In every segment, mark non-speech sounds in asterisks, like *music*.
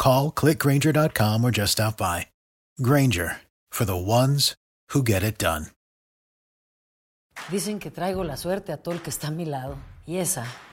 Call clickgranger.com or just stop by. Granger for the ones who get it done. Dicen que traigo la suerte a todo el que está a mi lado. Y esa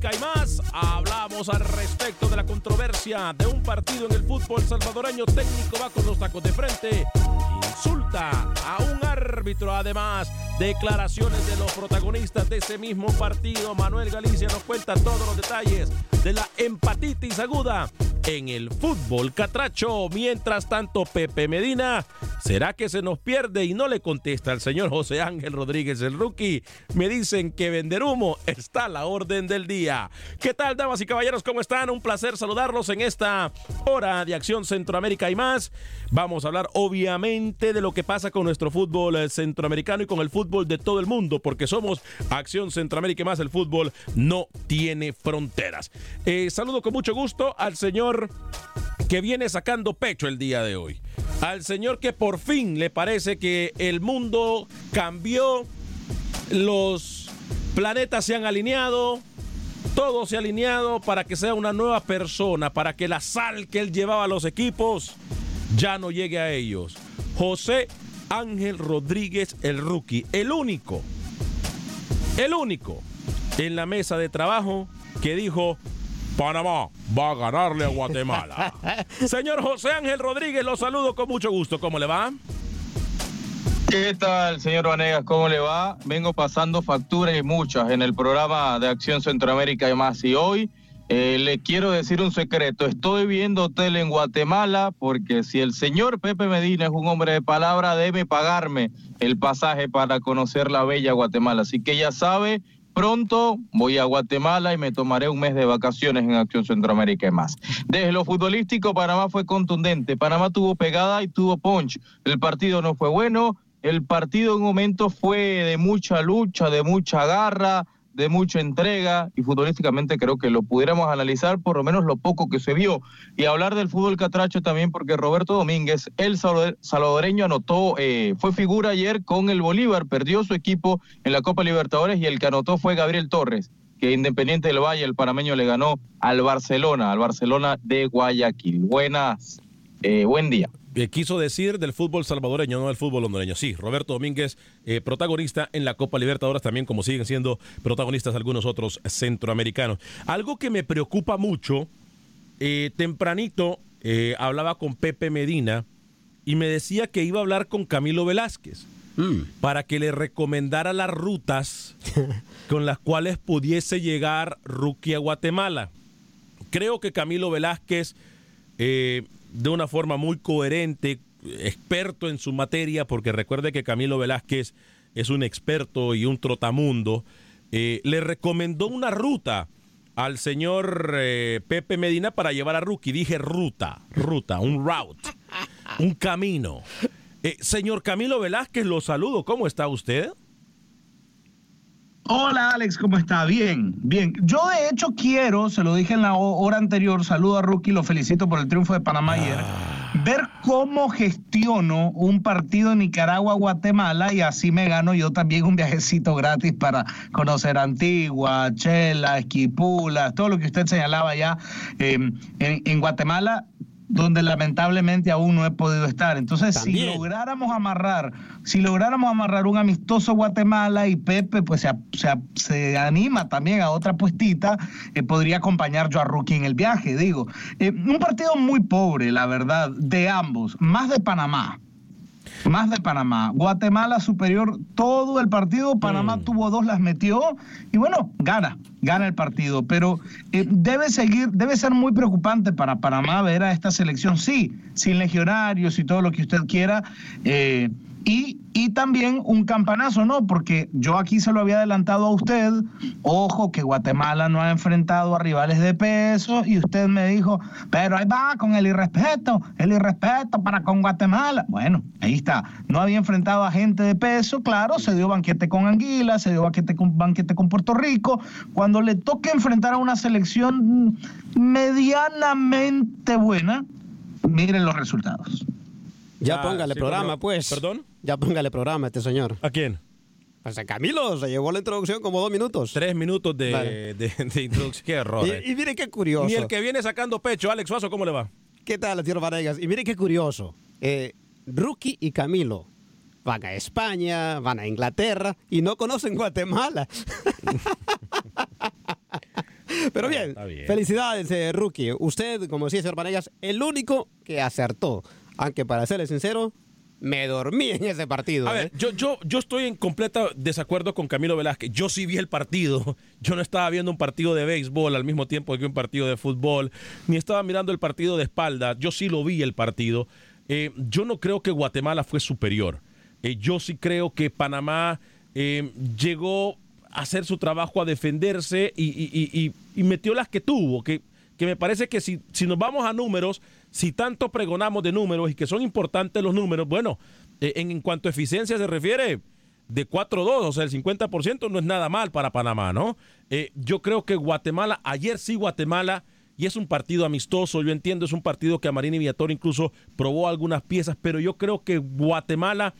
Centroamérica y más, hablamos al respecto de la controversia de un partido en el fútbol salvadoreño. Técnico va con los tacos de frente, insulta a un árbitro. Además, declaraciones de los protagonistas de ese mismo partido. Manuel Galicia nos cuenta todos los detalles de la empatitis aguda en el fútbol catracho. Mientras tanto, Pepe Medina, ¿será que se nos pierde? Y no le contesta al señor José Ángel Rodríguez, el rookie. Me dicen que vender humo está a la orden del día. ¿Qué tal, damas y caballeros? ¿Cómo están? Un placer saludarlos en esta hora de Acción Centroamérica y más. Vamos a hablar, obviamente, de lo que pasa con nuestro fútbol eh, centroamericano y con el fútbol de todo el mundo, porque somos Acción Centroamérica y más. El fútbol no tiene fronteras. Eh, saludo con mucho gusto al señor que viene sacando pecho el día de hoy. Al señor que por fin le parece que el mundo cambió, los planetas se han alineado, todo se ha alineado para que sea una nueva persona, para que la sal que él llevaba a los equipos ya no llegue a ellos. José Ángel Rodríguez, el rookie, el único, el único en la mesa de trabajo que dijo, Panamá va a ganarle a Guatemala. *laughs* Señor José Ángel Rodríguez, lo saludo con mucho gusto. ¿Cómo le va? ¿Qué tal, señor Vanegas? ¿Cómo le va? Vengo pasando facturas y muchas en el programa de Acción Centroamérica y más. Y hoy eh, le quiero decir un secreto. Estoy viendo hotel en Guatemala porque si el señor Pepe Medina es un hombre de palabra, debe pagarme el pasaje para conocer la bella Guatemala. Así que ya sabe, pronto voy a Guatemala y me tomaré un mes de vacaciones en Acción Centroamérica y más. Desde lo futbolístico, Panamá fue contundente. Panamá tuvo pegada y tuvo punch. El partido no fue bueno. El partido en un momento fue de mucha lucha, de mucha garra, de mucha entrega y futbolísticamente creo que lo pudiéramos analizar por lo menos lo poco que se vio y hablar del fútbol catracho también porque Roberto Domínguez, el salvadoreño anotó, eh, fue figura ayer con el Bolívar, perdió su equipo en la Copa Libertadores y el que anotó fue Gabriel Torres que Independiente del Valle, el panameño, le ganó al Barcelona, al Barcelona de Guayaquil. Buenas, eh, buen día. Eh, quiso decir del fútbol salvadoreño, no del fútbol hondureño. Sí, Roberto Domínguez, eh, protagonista en la Copa Libertadores, también como siguen siendo protagonistas algunos otros centroamericanos. Algo que me preocupa mucho, eh, tempranito hablaba con Pepe Medina y me decía que iba a hablar con Camilo Velázquez. mm. para que le recomendara las rutas *laughs* con las cuales pudiese llegar Rookie a Guatemala. Creo que Camilo Velázquez, eh, de una forma muy coherente, experto en su materia, porque recuerde que Camilo Velázquez es un experto y un trotamundo, eh, le recomendó una ruta al señor eh, Pepe Medina para llevar a Rookie. Dije ruta, ruta, un route, un camino. Eh, señor Camilo Velázquez, lo saludo. ¿Cómo está usted? Hola Alex, ¿cómo está? Bien, bien. Yo de hecho quiero, se lo dije en la hora anterior, saludo a Rookie, lo felicito por el triunfo de Panamá ayer, ah. ver cómo gestiono un partido en Nicaragua-Guatemala y así me gano yo también un viajecito gratis para conocer Antigua, Chela, Esquipula, todo lo que usted señalaba ya eh, en, en Guatemala donde lamentablemente aún no he podido estar. Entonces, si lográramos amarrar, si lográramos amarrar un amistoso Guatemala y Pepe, pues se, se, anima también a otra puestita, eh, podría acompañar yo a Rookie en el viaje, digo. Eh, un partido muy pobre, la verdad, de ambos, más de Panamá. Más de Panamá. Guatemala superior todo el partido. Panamá mm. tuvo dos, las metió. Y bueno, gana, gana el partido. Pero eh, debe seguir, debe ser muy preocupante para Panamá ver a esta selección. Sí, sin legionarios y todo lo que usted quiera. Eh, y, y, también un campanazo, ¿no? Porque yo aquí se lo había adelantado a usted, ojo que Guatemala no ha enfrentado a rivales de peso y usted me dijo, pero ahí va con el irrespeto, el irrespeto para con Guatemala. Bueno, ahí está, no había enfrentado a gente de peso, claro, se dio banquete con Anguila, se dio banquete con, banquete con Puerto Rico. Cuando le toque enfrentar a una selección medianamente buena, miren los resultados. Ya ah, póngale programa, pues. ¿Perdón? Ya póngale programa a este señor. ¿A quién? Pues a Camilo, se llevó la introducción como dos minutos. Tres minutos de, introducción. qué error. Y, eh. mire qué curioso. Ni el que viene sacando pecho, Alex Suazo, ¿cómo le va? ¿Qué tal, señor Vanegas? Y mire qué curioso. Eh, Rookie y Camilo van a España, van a Inglaterra y no conocen Guatemala. *laughs* Pero bien, felicidades, eh, Rookie. Usted, como decía señor Vanegas, el único que acertó. Aunque para serle sincero, me dormí en ese partido. A ver, ¿eh? yo, yo, yo estoy en completa desacuerdo con Camilo Velázquez. Yo sí vi el partido. *laughs* Yo no estaba viendo un partido de béisbol al mismo tiempo que un partido de fútbol, ni estaba mirando el partido de espalda. Yo sí lo vi el partido. Eh, yo no creo que Guatemala fue superior. Eh, yo sí creo que Panamá llegó a hacer su trabajo, a defenderse y, metió las que tuvo. Que, que me parece que si, si nos vamos a números si tanto pregonamos de números y que son importantes los números, bueno, eh, en, cuanto a eficiencia se refiere, de 4-2, o sea, el 50% no es nada mal para Panamá, ¿no? Eh, yo creo que Guatemala, ayer sí Guatemala, y es un partido amistoso, yo entiendo, es un partido que a Marini Viator incluso probó algunas piezas, pero yo creo que Guatemala,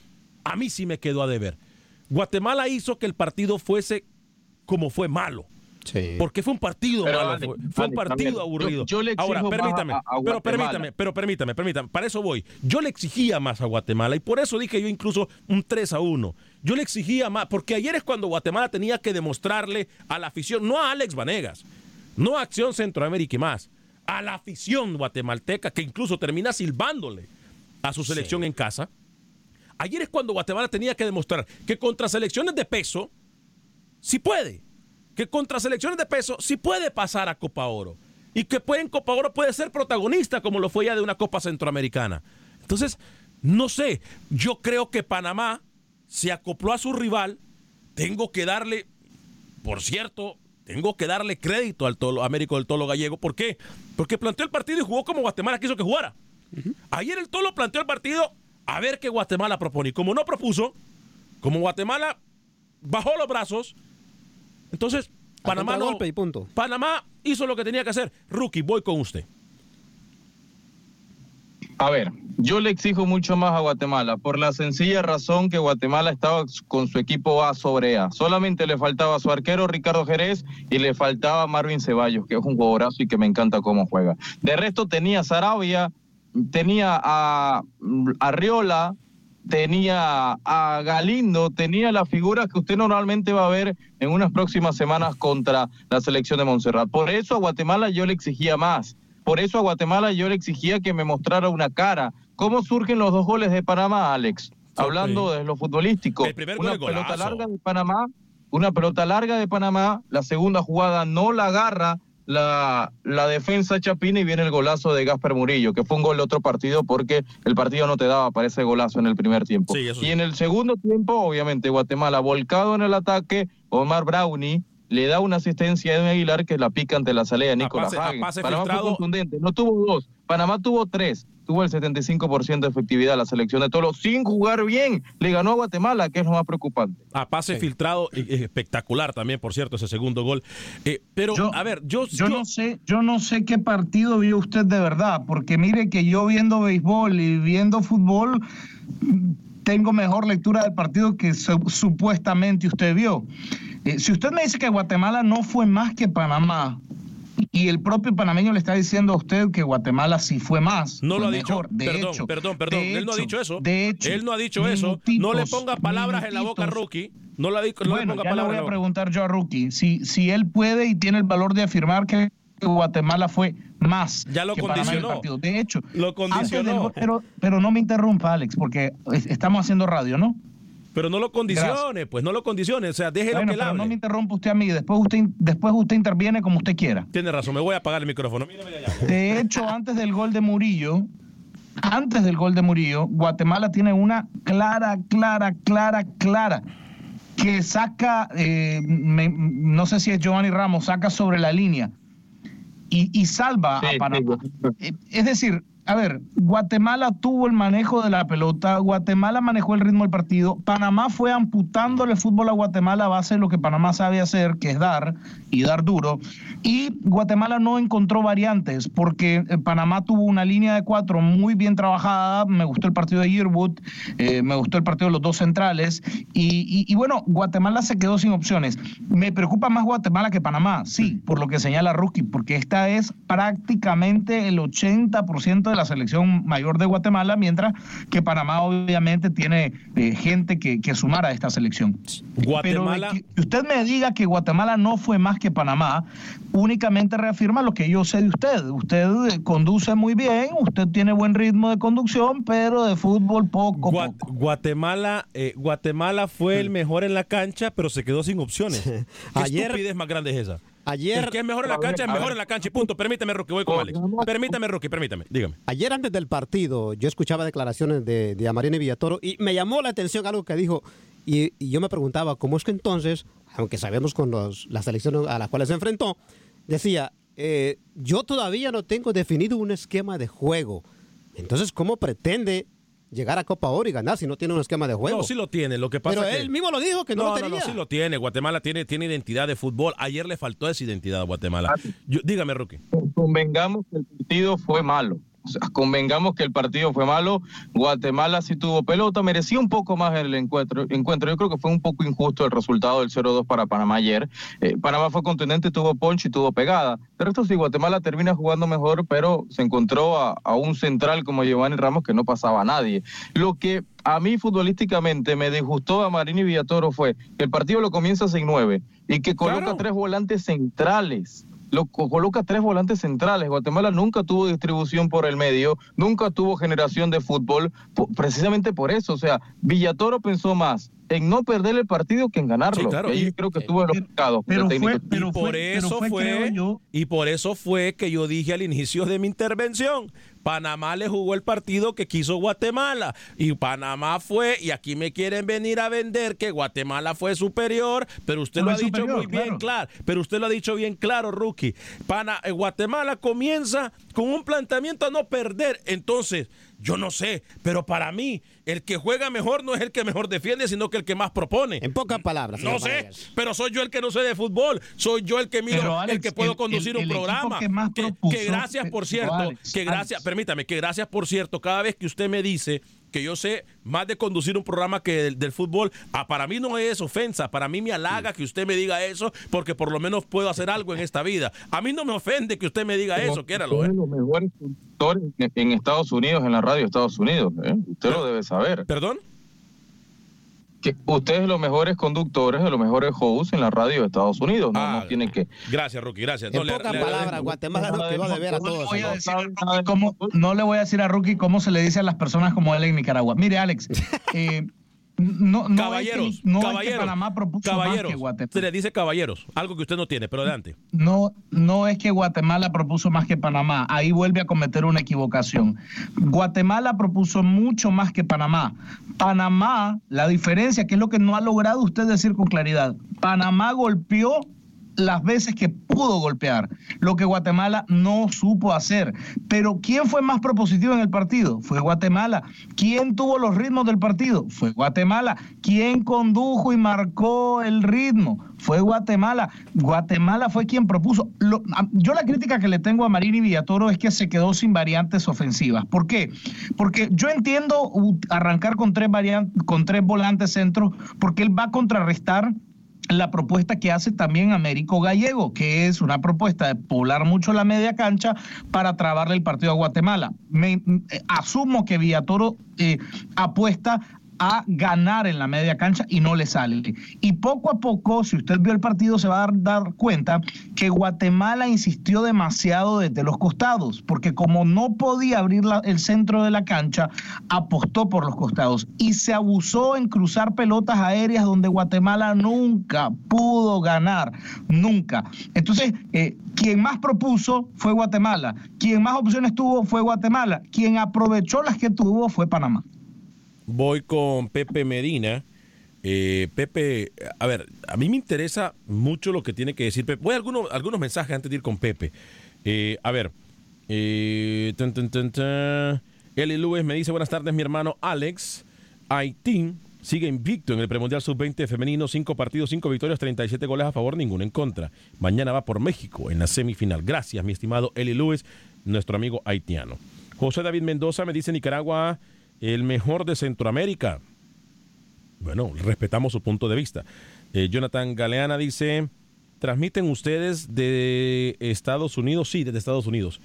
a mí sí me quedó a deber. Guatemala hizo que el partido fuese como fue malo. Porque fue un partido malo, fue, un partido aburrido. Ahora, permítame, pero permítame, pero permítame, permítame, para eso voy. Yo le exigía más a Guatemala y por eso dije yo incluso un 3 a 1. Yo le exigía más, porque ayer es cuando Guatemala tenía que demostrarle a la afición, no a Alex Vanegas, no a Acción Centroamérica y más, a la afición guatemalteca que incluso termina silbándole a su selección en casa. Ayer es cuando Guatemala tenía que demostrar que contra selecciones de peso, sí puede que contra selecciones de peso sí puede pasar a Copa Oro. Y que puede, en Copa Oro puede ser protagonista como lo fue ya de una Copa Centroamericana. Entonces, no sé, yo creo que Panamá se acopló a su rival. Tengo que darle, por cierto, tengo que darle crédito al tolo, Américo del Tolo Gallego. ¿Por qué? Porque planteó el partido y jugó como Guatemala quiso que jugara. Ayer el Tolo planteó el partido a ver qué Guatemala propone. Y como no propuso, como Guatemala bajó los brazos, entonces, Panamá no, y punto. Panamá hizo lo que tenía que hacer. Rookie, voy con usted. A ver, yo le exijo mucho más a Guatemala por la sencilla razón que Guatemala estaba con su equipo A sobre A. Solamente le faltaba a su arquero Ricardo Jerez y le faltaba Marvin Ceballos, que es un jugadorazo y que me encanta cómo juega. De resto tenía a Sarabia, tenía a Arriola, tenía a Galindo, tenía la figura que usted normalmente va a ver en unas próximas semanas contra la selección de Montserrat. Por eso a Guatemala yo le exigía más. Por eso a Guatemala yo le exigía que me mostrara una cara. ¿Cómo surgen los dos goles de Panamá, Alex? hablando de lo futbolístico. El primer una pelota larga de Panamá, una pelota larga de Panamá, la segunda jugada no la agarra la, la defensa Chapina y viene el golazo de Gasper Murillo, que fue un gol de otro partido porque el partido no te daba para ese golazo en el primer tiempo. Sí, eso sí. Y en el segundo tiempo, obviamente, Guatemala volcado en el ataque, Omar Brownie le da una asistencia a Edwin Aguilar que la pica ante la salida de Nicolás pase- a Hagen. pase Panamá fue filtrado. contundente, no tuvo dos, Panamá tuvo tres, tuvo el 75% de efectividad la selección de Toro sin jugar bien. Le ganó a Guatemala, que es lo más preocupante. A pase filtrado, eh, eh, espectacular también, por cierto, ese segundo gol. Eh, pero, a ver, yo, Yo no sé, yo no sé qué partido vio usted de verdad, porque mire que yo viendo béisbol y viendo fútbol mm, tengo mejor lectura del partido que su- supuestamente usted vio. Eh, si usted me dice que Guatemala no fue más que Panamá y el propio panameño le está diciendo a usted que Guatemala sí fue más. No lo dicho. mejor. De perdón, hecho, perdón, perdón. Él no ha dicho eso. De hecho, Él no ha dicho eso. No le ponga palabras en la boca a Rookie. No, la, no le bueno, ponga ya le palabras voy en a preguntar yo a Rookie si, si él puede y tiene el valor de afirmar que Guatemala fue más. Ya lo que condicionó. partido. De hecho, Lo del condicionó. pero, pero no me interrumpa, Alex, porque es- estamos haciendo radio, ¿no? Pero no lo condicione, pues no lo condicione. O sea, déjelo Bueno, que pero hable. no me interrumpa usted a mí. Después usted, después usted interviene como usted quiera. Tiene razón, me voy a apagar el micrófono. Mírame de allá. De hecho, antes del gol de Murillo, antes del gol de Murillo, Guatemala tiene una clara, clara, clara, clara que saca, eh, me- no sé si es Giovanni Ramos, saca sobre la línea y, y salva a Panamá. Eh, Es decir, a ver, Guatemala tuvo el manejo de la pelota, Guatemala manejó el ritmo del partido, Panamá fue amputándole el fútbol a Guatemala a base de lo que Panamá sabe hacer, que es dar y dar duro, y Guatemala no encontró variantes porque eh, Panamá tuvo una línea de cuatro muy bien trabajada, me gustó el partido de Yearwood, eh, me gustó el partido de los dos centrales, y, y- bueno, Guatemala se quedó sin opciones. Me preocupa más Guatemala que Panamá, sí, por lo que señala Rookie, porque esta es prácticamente el 80% de la selección mayor de Guatemala, mientras que Panamá obviamente tiene eh, gente que, que sumar a esta selección. Guatemala- Pero que usted me diga que Guatemala no fue más que Panamá, únicamente reafirma lo que yo sé de usted. Usted eh, conduce muy bien, usted tiene buen ritmo de conducción, pero de fútbol poco. Gua- Guatemala, eh, Guatemala fue el mejor en la cancha, pero se quedó sin opciones. *laughs* ¿Qué Ayer- estupidez más grande es esa? Ayer- El que es mejor en la cancha es mejor en la cancha y punto. Permítame, Rocky, voy con Alex. Permítame, Rocky, permítame. Dígame. Ayer antes del partido yo escuchaba declaraciones de, de Amarine Villatoro y me llamó la atención algo que dijo y, y yo me preguntaba cómo es que entonces, aunque sabemos con los, las elecciones a las cuales se enfrentó, decía, eh, yo todavía no tengo definido un esquema de juego. Entonces, ¿cómo pretende llegar a Copa Oro y ganar si no tiene un esquema de juego? No, sí lo tiene. Lo que pasa Pero es que- él mismo lo dijo que no, lo no, tenía. no, sí lo tiene. Guatemala tiene, tiene identidad de fútbol. Ayer le faltó esa identidad a Guatemala. Yo- dígame, Rocky. Convengamos que el partido fue malo. O sea, convengamos que el partido fue malo. Guatemala sí tuvo pelota, merecía un poco más el encuentro. encuentro. Yo creo que fue un poco injusto el resultado del 0-2 para Panamá ayer. Eh, Panamá fue contundente, tuvo poncho y tuvo pegada. De resto, sí, Guatemala termina jugando mejor, pero se encontró a, a un central como Giovanni Ramos que no pasaba a nadie. Lo que a mí futbolísticamente me disgustó a Marini Villatoro fue que el partido lo comienza sin nueve y que coloca tres volantes centrales. Lo co- coloca tres volantes centrales. Guatemala nunca tuvo distribución por el medio, nunca tuvo generación de fútbol, precisamente por eso. O sea, Villatoro pensó más en no perder el partido que en ganarlo. Sí, claro. Y creo que tuvo los pecados. pero del fue- técnico. pero y por eso fue, fue, creo yo- y por eso fue que yo dije al inicio de mi intervención, Panamá le jugó el partido que quiso Guatemala y Panamá fue y aquí me quieren venir a vender que Guatemala fue superior, pero usted lo ha dicho muy bien claro. claro, pero usted lo ha dicho bien claro, Rookie. Pana, eh, Guatemala comienza con un planteamiento a no perder, entonces yo no sé, pero para mí el que juega mejor no es el que mejor defiende, sino que el que más propone. En pocas palabras. No sé, pero soy yo el que no sé de fútbol, soy yo el que miro, Pero, Alex, el que puedo el- conducir el- un el programa. que más que, propuso- que gracias, por cierto, Alex, que gracias, Alex. permítame, que gracias, por cierto, cada vez que usted me dice que yo sé más de conducir un programa que del, del fútbol, ah, para mí no es ofensa, para mí me halaga que usted me diga eso, porque por lo menos puedo hacer algo en esta vida. A mí no me ofende que usted me diga eso, quiéralo, Uno ¿eh? los mejores conductores en- en Estados Unidos, en la radio de Estados Unidos. ¿eh? Usted lo debe saber. ¿Perdón? Que usted es los mejores conductores, de los mejores hosts en la radio de Estados Unidos. No, Ah, no tiene que. Gracias, Rookie, gracias. En le- pocas le- palabras, Guatemala no quedó de ver a No le todos. voy a ¿no? decir a Rookie cómo- no le voy a decir a Rookie cómo se le dice a las personas como él en Nicaragua. Mire, Alex, eh, no, no caballeros, es que, no es que caballeros, Panamá propuso caballeros. más que Guatemala. Se le dice caballeros, algo que usted no tiene, pero adelante. No, no es que Guatemala propuso más que Panamá. Ahí vuelve a cometer una equivocación. Guatemala propuso mucho más que Panamá. Panamá, la diferencia, que es lo que no ha logrado usted decir con claridad, Panamá golpeó las veces que pudo golpear, lo que Guatemala no supo hacer. Pero ¿quién fue más propositivo en el partido? Fue Guatemala. ¿Quién tuvo los ritmos del partido? Fue Guatemala. ¿Quién condujo y marcó el ritmo? Fue Guatemala. Guatemala fue quien propuso. Yo la crítica que le tengo a Marini Villatoro es que se quedó sin variantes ofensivas. ¿Por qué? Porque yo entiendo arrancar con tres, con tres volantes centros porque él va a contrarrestar la propuesta que hace también Américo Gallego, que es una propuesta de poblar mucho la media cancha para trabarle el partido a Guatemala. Me, eh, asumo que Villatoro eh, apuesta a ganar en la media cancha y no le sale. Y poco a poco, si usted vio el partido, se va a dar, cuenta que Guatemala insistió demasiado desde los costados, porque como no podía abrir la- el centro de la cancha, apostó por los costados y se abusó en cruzar pelotas aéreas donde Guatemala nunca pudo ganar, nunca. Entonces, eh, quien más propuso fue Guatemala, quien más opciones tuvo fue Guatemala, quien aprovechó las que tuvo fue Panamá. Voy con Pepe Medina. Eh, Pepe, a ver, a mí me interesa mucho lo que tiene que decir Pepe. Voy a algunos, algunos mensajes antes de ir con Pepe. Eh, a ver, eh. Eli Lewis me dice, buenas tardes, mi hermano Alex. Haití sigue invicto en el premundial sub-20 femenino, cinco partidos, cinco victorias, 37 goles a favor, ninguno en contra. Mañana va por México en la semifinal. Gracias, mi estimado Eli Lewis, nuestro amigo haitiano. José David Mendoza me dice Nicaragua el mejor de Centroamérica. Bueno, respetamos su punto de vista. Eh, Jonathan Galeana dice, ¿transmiten ustedes de Estados Unidos? Sí, desde Estados Unidos.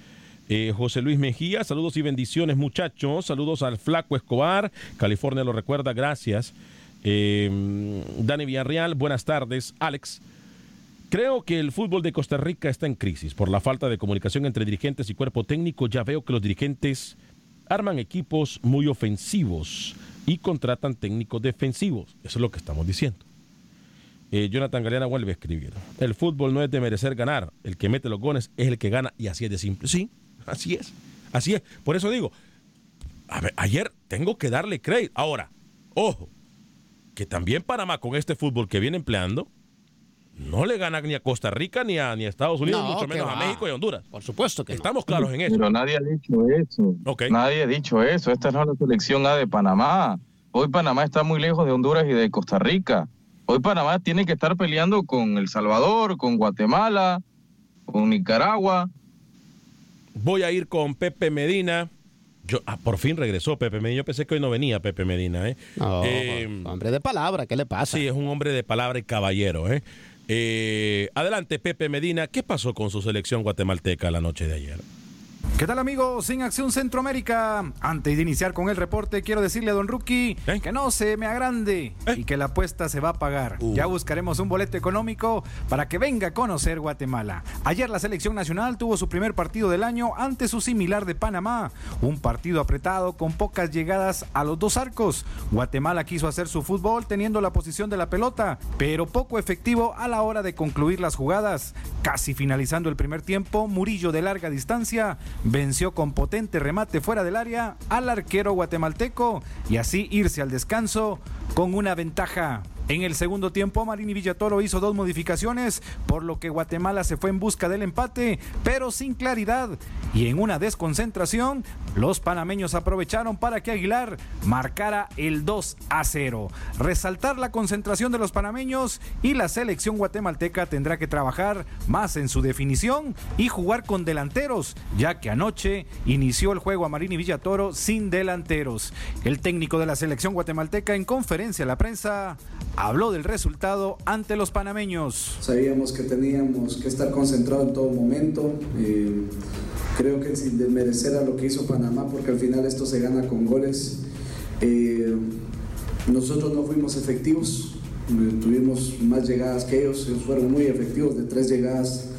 Eh, José Luis Mejía, saludos y bendiciones muchachos. Saludos al Flaco Escobar. California lo recuerda, gracias. Eh, Dani Villarreal, buenas tardes. Alex, Creo que el fútbol de Costa Rica está en crisis por la falta de comunicación entre dirigentes y cuerpo técnico. Ya veo que los dirigentes arman equipos muy ofensivos y contratan técnicos defensivos. Eso es lo que estamos diciendo. Eh, Jonathan Galeana vuelve a escribir. El fútbol no es de merecer ganar. El que mete los goles es el que gana y así es de simple. Sí, así es. Así es. Por eso digo, ayer tengo que darle crédito. Ahora, ojo, que también Panamá con este fútbol que viene empleando no le gana ni a Costa Rica ni a, ni a Estados Unidos, No, mucho menos a. México y a Honduras. Por supuesto que no. Estamos claros en eso. Pero nadie ha dicho eso. Nadie ha dicho eso. Esta no es la selección A de Panamá. Hoy Panamá está muy lejos de Honduras y de Costa Rica. Hoy Panamá tiene que estar peleando con El Salvador, con Guatemala, con Nicaragua. Voy a ir con Pepe Medina. Yo, ah, por fin regresó Pepe Medina. Yo pensé que hoy no venía Pepe Medina. ¿eh? No, Eh, hombre de palabra, ¿qué le pasa? Sí, es un hombre de palabra y caballero. ¿eh? Eh, adelante, Pepe Medina. ¿Qué pasó con su selección guatemalteca la noche de ayer? ¿Qué tal amigos? En Acción Centroamérica. Antes de iniciar con el reporte, quiero decirle a Don Rookie ¿Eh? que no se me agrande y que la apuesta se va a pagar. Uh. Ya buscaremos un boleto económico para que venga a conocer Guatemala. Ayer la selección nacional tuvo su primer partido del año ante su similar de Panamá. Un partido apretado con pocas llegadas a los dos arcos. Guatemala quiso hacer su fútbol teniendo la posición de la pelota, pero poco efectivo a la hora de concluir las jugadas. Casi finalizando el primer tiempo, Murillo de larga distancia venció con potente remate fuera del área al arquero guatemalteco y así irse al descanso con una ventaja. En el segundo tiempo, Marini Villatoro hizo dos modificaciones, por lo que Guatemala se fue en busca del empate, pero sin claridad. Y en una desconcentración, los panameños aprovecharon para que Aguilar marcara el 2 a 0. Resaltar la concentración de los panameños y la selección guatemalteca tendrá que trabajar más en su definición y jugar con delanteros, ya que anoche inició el juego a Marini Villatoro sin delanteros. El técnico de la selección guatemalteca en conferencia a la prensa habló del resultado ante los panameños. Sabíamos que teníamos que estar concentrados en todo momento. eh, creo que sin desmerecer a lo que hizo Panamá, porque al final esto se gana con goles. eh, nosotros no fuimos efectivos, eh, tuvimos más llegadas que ellos, ellos fueron muy efectivos, de tres llegadas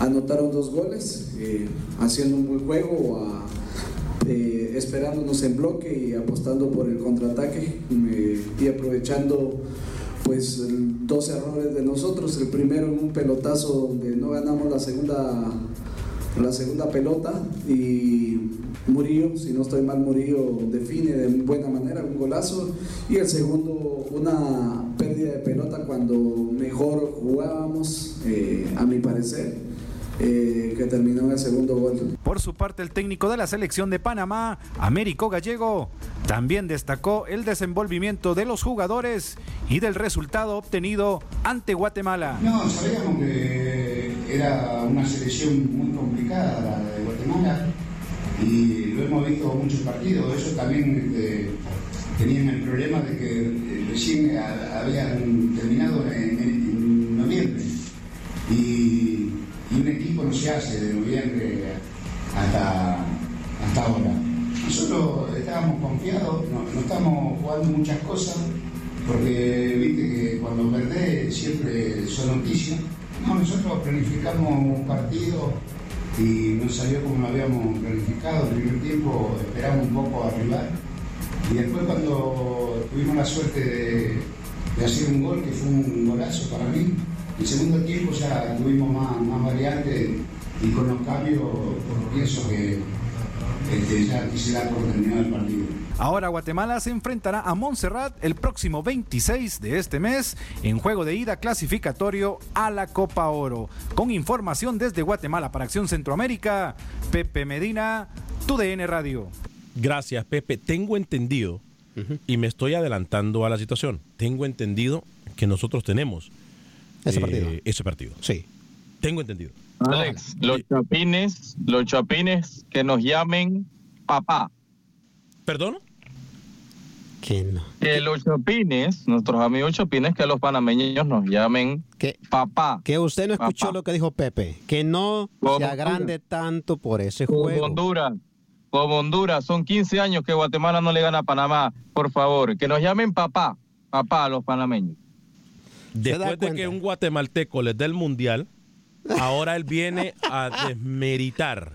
anotaron dos goles, haciendo un buen juego, esperándonos en bloque y apostando por el contraataque y aprovechando pues dos errores de nosotros, el primero un pelotazo donde no ganamos la segunda la segunda pelota y Murillo, si no estoy mal, Murillo define de buena manera un golazo y el segundo una pérdida de pelota cuando mejor jugábamos, eh, a mi parecer, eh, que terminó en el segundo gol. Por su parte, el técnico de la selección de Panamá, Américo Gallego, también destacó el desenvolvimiento de los jugadores y del resultado obtenido ante Guatemala. No, sabíamos que era una selección muy complicada la de Guatemala y lo hemos visto muchos partidos. Ellos también este, tenían el problema de que eh, recién habían terminado en, en noviembre y, y un equipo no se hace de noviembre hasta, hasta ahora. Nosotros estábamos confiados, no, no estamos jugando muchas cosas porque viste que cuando perdés siempre son noticias. No, nosotros planificamos un partido y no salió como lo habíamos planificado. El primer tiempo esperamos un poco arribar y después cuando tuvimos la suerte de, de hacer un gol, que fue un golazo para mí, el segundo tiempo ya tuvimos más, más variantes y con los cambios pienso que Ahora Guatemala se enfrentará a Montserrat el próximo 26 de este mes en juego de ida clasificatorio a la Copa Oro. Con información desde Guatemala para Acción Centroamérica, Pepe Medina, TUDN Radio. Gracias, Pepe. Tengo entendido, y me estoy adelantando a la situación, tengo entendido que nosotros tenemos Ese eh, partido. ese partido. Sí. Tengo entendido. Alex, los chapines, los chapines que nos llamen papá. ¿Perdón? Que no. Que los chapines, nuestros amigos chapines, que los panameños nos llamen papá. Que usted no escuchó Papá. lo que dijo Pepe, que no Como se agrande tanto por ese Como juego. Honduras, como Honduras, son 15 años que Guatemala no le gana a Panamá. Por favor, que nos llamen papá, papá a los panameños. Después de que un guatemalteco les dé el mundial, ahora él viene a desmeritar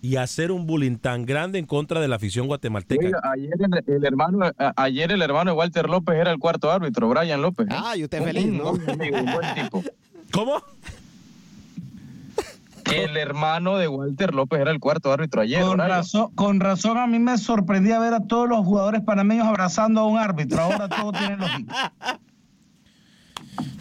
y hacer un bullying tan grande en contra de la afición guatemalteca. Oiga, ayer el, el hermano, a- ayer el hermano de Walter López era el cuarto árbitro, Brian López. Ah, y usted Un- feliz, un ¿no? buen amigo, un buen tipo. ¿Cómo? El hermano de Walter López era el cuarto árbitro ayer. Con razón, con razón a mí me sorprendía ver a todos los jugadores panameños abrazando a un árbitro. Ahora todo tiene lógica. *laughs*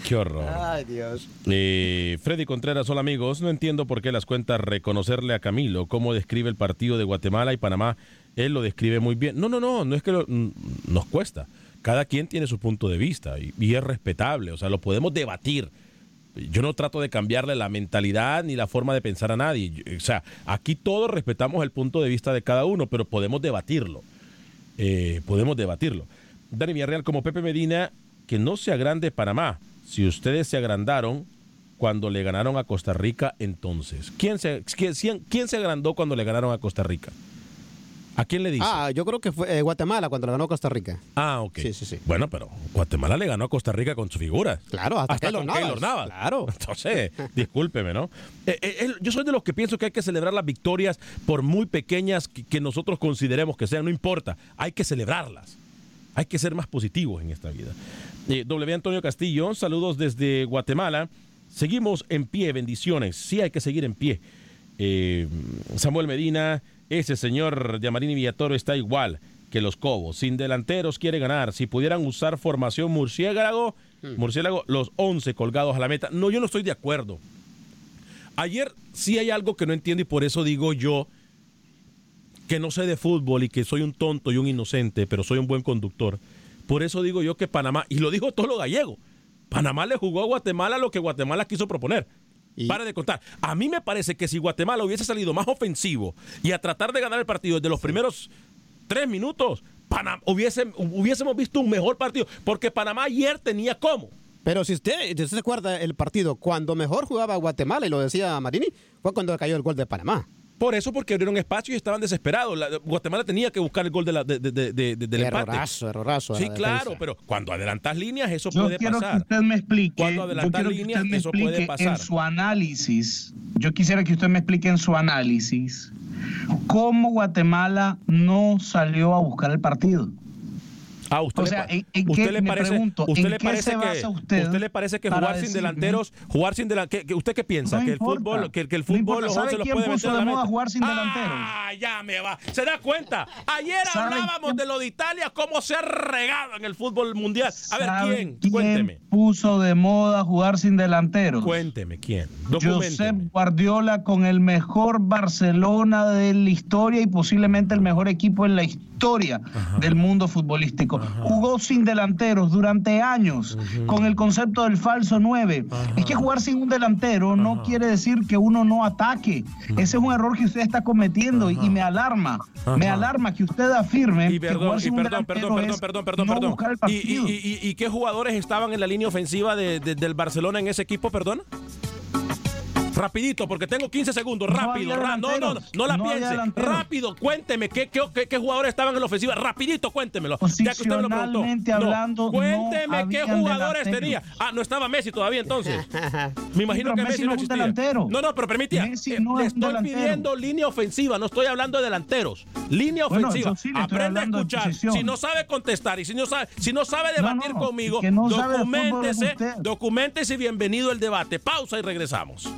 Qué horror. Ay, Dios. Eh, Freddy Contreras, hola amigos. No entiendo por qué las cuentas reconocerle a Camilo cómo describe el partido de Guatemala y Panamá. Él lo describe muy bien. No, no, no, no es que lo- nos cuesta. Cada quien tiene su punto de vista y, y es respetable. O sea, lo podemos debatir. Yo no trato de cambiarle la mentalidad ni la forma de pensar a nadie. Yo- O sea, aquí todos respetamos el punto de vista de cada uno, pero podemos debatirlo. Eh, podemos debatirlo. Dani Villarreal, como Pepe Medina, que no se agrande Panamá. Si ustedes se agrandaron cuando le ganaron a Costa Rica, entonces. ¿Quién se, quién, quién- se agrandó cuando le ganaron a Costa Rica? ¿A quién le dice? Ah, yo creo que fue eh, Guatemala cuando lo ganó Costa Rica. Ah, ok. Sí, sí, sí. Bueno, pero Guatemala le ganó a Costa Rica con su figura. Claro, hasta, Keylor con Navas. Keylor Navas. Claro. *laughs* Entonces, discúlpeme, ¿no? Eh, eh, yo soy de los que pienso que hay que celebrar las victorias por muy pequeñas que, que nosotros consideremos que sean, no importa, hay que celebrarlas. Hay que ser más positivos en esta vida. Eh, w Antonio Castillo, saludos desde Guatemala. Seguimos en pie, bendiciones. Sí hay que seguir en pie. Eh, Samuel Medina, ese señor Yamarini Villatoro está igual que los Cobos. Sin delanteros quiere ganar. Si pudieran usar formación murciélago, murciélago, los 11 colgados a la meta. No, yo no estoy de acuerdo. Ayer sí hay algo que no entiendo y por eso digo yo que no sé de fútbol y que soy un tonto y un inocente, pero soy un buen conductor. Por eso digo yo que Panamá, y lo dijo todo lo gallego, Panamá le jugó a Guatemala lo que Guatemala quiso proponer. Para de contar. A mí me parece que si Guatemala hubiese salido más ofensivo y a tratar de ganar el partido desde los primeros tres minutos, Panam- hubiese- hubiésemos visto un mejor partido. Porque Panamá ayer tenía cómo. Pero si usted, si usted se acuerda el partido, cuando mejor jugaba Guatemala, y lo decía Marini, fue cuando cayó el gol de Panamá. Por eso, porque abrieron espacio y estaban desesperados. La- Guatemala tenía que buscar el gol de la, de- de- de- de- del empate. Errorazo, Sí, la claro, pero cuando adelantas líneas, eso Yo puede quiero pasar. que usted me explique, Cuando adelantas líneas, me eso puede pasar. en su análisis, yo quisiera que usted me explique en su análisis cómo Guatemala no salió a buscar el partido. Ah, usted O sea, ¿en- en usted qué- le parece, pregunto, usted ¿en le qué parece se que basa usted le parece que jugar sin delanteros, jugar sin delanteros, que, usted qué piensa No que el importa. fútbol, que, que el No fútbol importa. los ¿Sabe 11 los quién puede puso meter a la jugar sin delanteros? Ah, ya me va. ¿Se da cuenta? Ayer ¿Sabe hablábamos de lo de Italia, cómo se ha regado en el fútbol mundial. A ver, ¿Sabe ¿quién? Cuénteme. puso de moda jugar sin delanteros? Cuénteme, ¿quién? Josep. Guardiola con el mejor Barcelona de la historia y posiblemente el mejor equipo en la historia del mundo futbolístico. Jugó sin delanteros durante años con el concepto del falso 9. Es que jugar sin un delantero no quiere decir que uno no ataque. Ese es un error que usted está cometiendo y me alarma. Me alarma que usted afirme Y que perdón, jugar y sin un perdón, delantero perdón, perdón, es perdón, perdón, no perdón. buscar el ¿Y, y, partido. y- y qué jugadores estaban en la línea ofensiva de- de- del Barcelona en ese equipo, perdón? Rapidito, porque tengo 15 segundos. Rápido, ra- no, no, no, no la No piense. Rápido, cuénteme qué, qué, qué- qué jugadores estaban en la ofensiva. Rapidito, cuéntemelo. Ya que usted me lo preguntó. Hablando, cuénteme qué jugadores delanteros. tenía. Ah, no estaba Messi todavía entonces. *laughs* Me imagino que Messi Messi no es un delantero. No, no, pero permítame. Messi eh, es estoy delantero. pidiendo línea ofensiva, no estoy hablando de delanteros. Línea Bueno, ofensiva. sí Aprende a escuchar. Si no sabe contestar y si no sabe, si no sabe debatir conmigo, documentese, documentese y bienvenido el debate. Pausa y regresamos.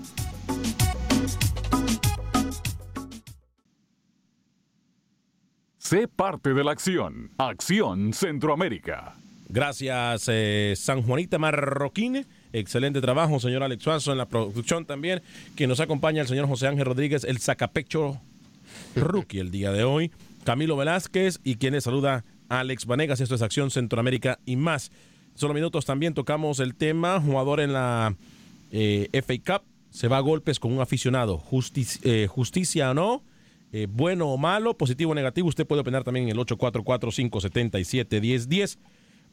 Sé parte de la acción. Acción Centroamérica. Gracias, eh, San Juanita Marroquín. Excelente trabajo, señor Alex Suazo, en la producción también. Que nos acompaña el señor José Ángel Rodríguez, el sacapecho rookie el día de hoy. Camilo Velázquez y quien les saluda, Alex Vanegas. Esto es Acción Centroamérica y más. Solo minutos también tocamos el tema. Jugador en la eh, FA Cup se va a golpes con un aficionado. Eh, justicia o no. Eh, bueno o malo, positivo o negativo, usted puede opinar también en el 844-577-1010.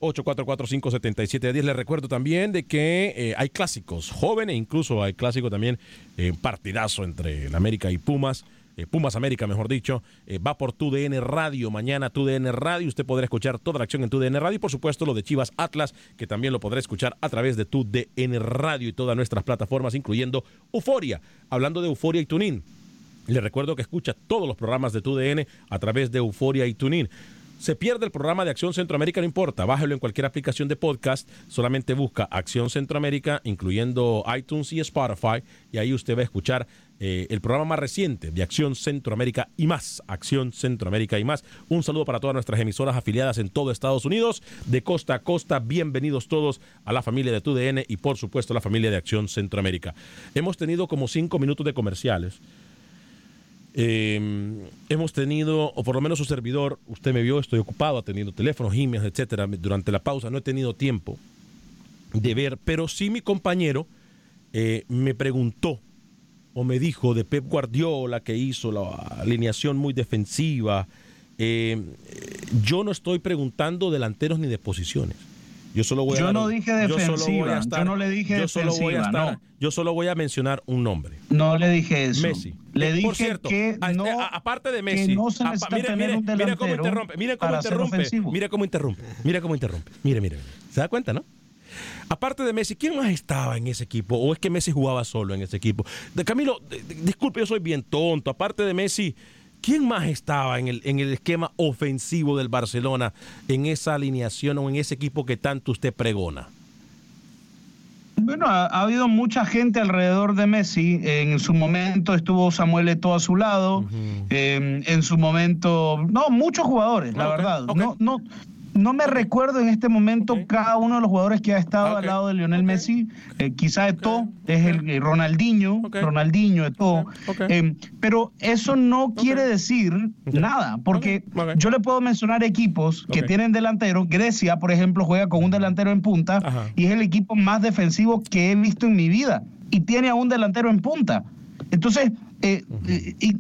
844-577-10. Les recuerdo también de que eh, hay clásicos jóvenes, incluso hay clásico también, eh, partidazo entre el América y Pumas. eh, Pumas América, mejor dicho, va por TUDN Radio. Mañana TUDN Radio. Usted podrá escuchar toda la acción en TUDN Radio y, por supuesto, lo de Chivas Atlas, que también lo podrá escuchar a través de TUDN Radio y todas nuestras plataformas, incluyendo Euforia. Hablando de Euforia y Tunin. Le recuerdo que escucha todos los programas de TUDN a través de Euforia y Tunin. Se pierde el programa de Acción Centroamérica, no importa, bájelo en cualquier aplicación de podcast, solamente busca Acción Centroamérica, incluyendo iTunes y Spotify, y ahí usted va a escuchar eh, el programa más reciente de Acción Centroamérica y más, Acción Centroamérica y más. Un saludo para todas nuestras emisoras afiliadas en todo Estados Unidos, de costa a costa, bienvenidos todos a la familia de TUDN y por supuesto a la familia de Acción Centroamérica. Hemos tenido como cinco minutos de comerciales. Eh, hemos tenido, o por lo menos su servidor, usted me vio, estoy ocupado atendiendo teléfonos, emails, etcétera. Durante la pausa no he tenido tiempo de ver, pero sí mi compañero eh, me preguntó o me dijo de Pep Guardiola que hizo la alineación muy defensiva. Eh, yo no estoy preguntando delanteros ni de posiciones. Yo solo voy a Yo no dije defensiva, yo no le dije yo solo voy a defensiva. Yo solo voy a mencionar un nombre. No le dije eso. Messi. Le dije Por cierto, que a- no, a- aparte de Messi, no se apa- mire, mire, mire cómo interrumpe, mire cómo interrumpe, mire cómo interrumpe, mire cómo interrumpe, mire, mire, mire. ¿Se da cuenta, no? Aparte de Messi, ¿quién más estaba en ese equipo? ¿O es que Messi jugaba solo en ese equipo? De Camilo, de- de- disculpe, yo soy bien tonto. Aparte de Messi, ¿quién más estaba en el, en el esquema ofensivo del Barcelona, en esa alineación o en ese equipo que tanto usted pregona? Bueno, ha, ha habido mucha gente alrededor de Messi. En su momento estuvo Samuel Eto'o a su lado. Eh, en su momento, no, muchos jugadores, la verdad. No, no, no me recuerdo en este momento cada uno de los jugadores que ha estado al lado de Lionel Messi. Eh, quizá Eto'o es el eh, Ronaldinho, Ronaldinho, Eto'o. Eh, pero eso no quiere decir nada, porque yo le puedo mencionar equipos que tienen delanteros. Grecia, por ejemplo, juega con un delantero en punta y es el equipo más defensivo que he visto en mi vida y tiene a un delantero en punta. Entonces, eh, eh, y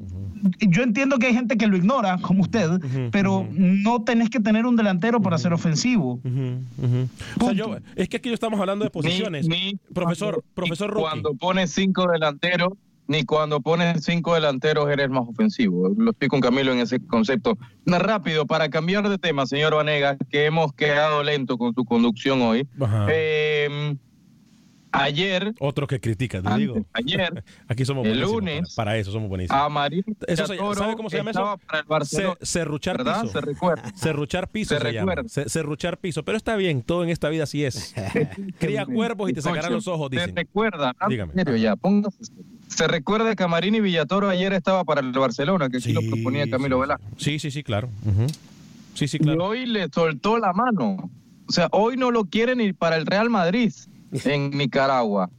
yo entiendo que hay gente que lo ignora, como usted, pero no tenés que tener un delantero para ser ofensivo. O sea, yo- es que aquí estamos hablando de posiciones. Ni- ni profesor, cuando- profesor. Cuando pone cinco delanteros, ni cuando pones cinco delanteros eres más ofensivo. Lo estoy con Camilo en ese concepto. Rápido, para cambiar de tema, señor Vanega, que hemos quedado lento con su conducción hoy. Eh, ayer. Otro que critica, te digo. Ayer. *laughs* Aquí somos el lunes. Para, para eso somos buenísimos. A Marín Eso se- ¿Sabe cómo se llama eso? para ¿verdad? piso. Se recuerda. *laughs* Serruchar piso Se se, recuerda. Se- serruchar piso. Pero está bien, todo en esta vida así es. *laughs* Cría cuervos y te sacarán los ojos, dicen. Se recuerda, Dígame. serio ya, póngase. Se recuerda que Marín y Villatoro ayer estaba para el Barcelona, que aquí lo proponía Camilo Velasco. Sí, sí, sí, claro. Ujú. Sí, sí, claro. Y hoy le soltó la mano. O sea, hoy no lo quiere ni para el Real Madrid *laughs* en Nicaragua.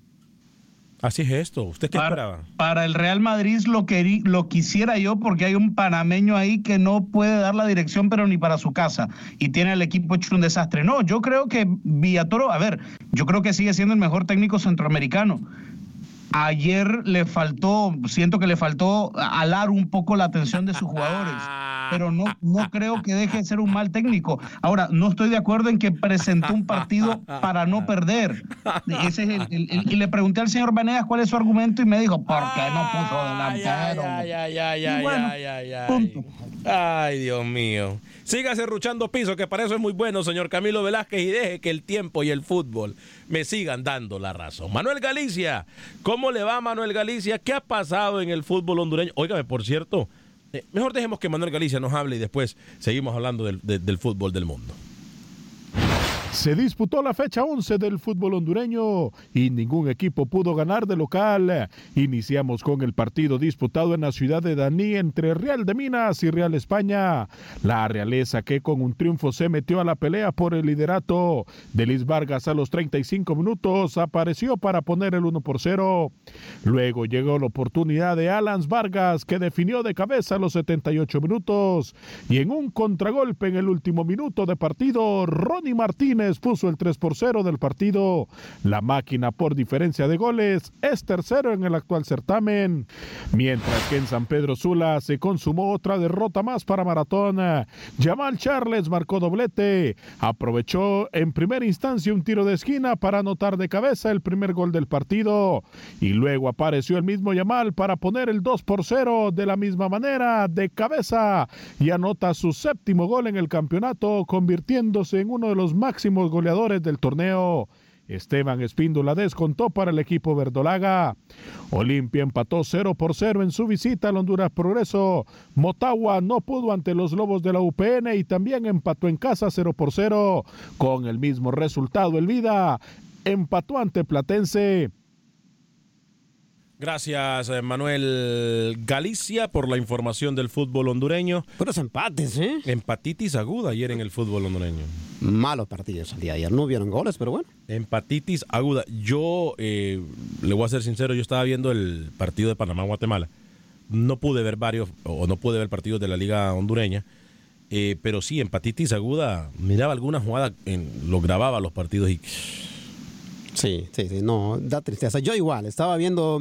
Así es esto. ¿Usted qué esperaba? Para el Real Madrid lo, queri- lo quisiera yo porque hay un panameño ahí que no puede dar la dirección, pero ni para su casa. Y tiene el equipo hecho un desastre. No, yo creo que Villatoro, a ver, yo creo que sigue siendo el mejor técnico centroamericano. Ayer le faltó, siento que le faltó alar un poco la atención de sus jugadores, pero no, no creo que deje de ser un mal técnico. Ahora, no estoy de acuerdo en que presentó un partido para no perder. Ese es el- el- el- y le pregunté al señor Vanegas cuál es su argumento y me dijo, ¿por qué no puso delantero? Ay, ay, ay, ay, Y bueno, ay, ay, ay. Ay, Dios mío. Siga serruchando piso, que para eso es muy bueno, señor Camilo Velázquez, y deje que el tiempo y el fútbol me sigan dando la razón. Manuel Galicia, ¿cómo le va Manuel Galicia? ¿Qué ha pasado en el fútbol hondureño? Óigame, por cierto, eh, mejor dejemos que Manuel Galicia nos hable y después seguimos hablando del, de- del fútbol del mundo. Se disputó la fecha 11 del fútbol hondureño y ningún equipo pudo ganar de local. Iniciamos con el partido disputado en la ciudad de Daní entre Real de Minas y Real España. La realeza que con un triunfo se metió a la pelea por el liderato. Delis Vargas a los 35 minutos apareció para poner el 1 por 0. Luego llegó la oportunidad de Alans Vargas que definió de cabeza a los 78 minutos. Y en un contragolpe en el último minuto de partido, Ronnie Martínez puso el 3 por 0 del partido. La máquina por diferencia de goles es tercero en el actual certamen. Mientras que en San Pedro Sula se consumó otra derrota más para Maratón. Jamal Charles marcó doblete. Aprovechó en primera instancia un tiro de esquina para anotar de cabeza el primer gol del partido. Y luego apareció el mismo Yamal para poner el 2 por 0 de la misma manera de cabeza y anota su séptimo gol en el campeonato, convirtiéndose en uno de los máximos goleadores del torneo. Esteban Espíndola descontó para el equipo verdolaga. Olimpia empató 0 por 0 en su visita al Honduras Progreso. Motagua no pudo ante los Lobos de la UPN y también empató en casa 0 por 0. Con el mismo resultado, el Vida empató ante Platense. Gracias, eh, Manuel Galicia, por la información del fútbol hondureño. Puros empates, ¿eh? Empatitis aguda ayer en el fútbol hondureño. Malos partidos el día de ayer. No hubieron goles, pero bueno. Empatitis aguda. Yo, eh, le voy a ser sincero, yo estaba viendo el partido de Panamá-Guatemala. No pude ver varios, o no pude ver partidos de la liga hondureña, eh, pero sí, empatitis aguda. Miraba algunas jugadas, en, lo grababa los partidos y... Sí, sí, sí, no, da tristeza. Yo igual, estaba viendo,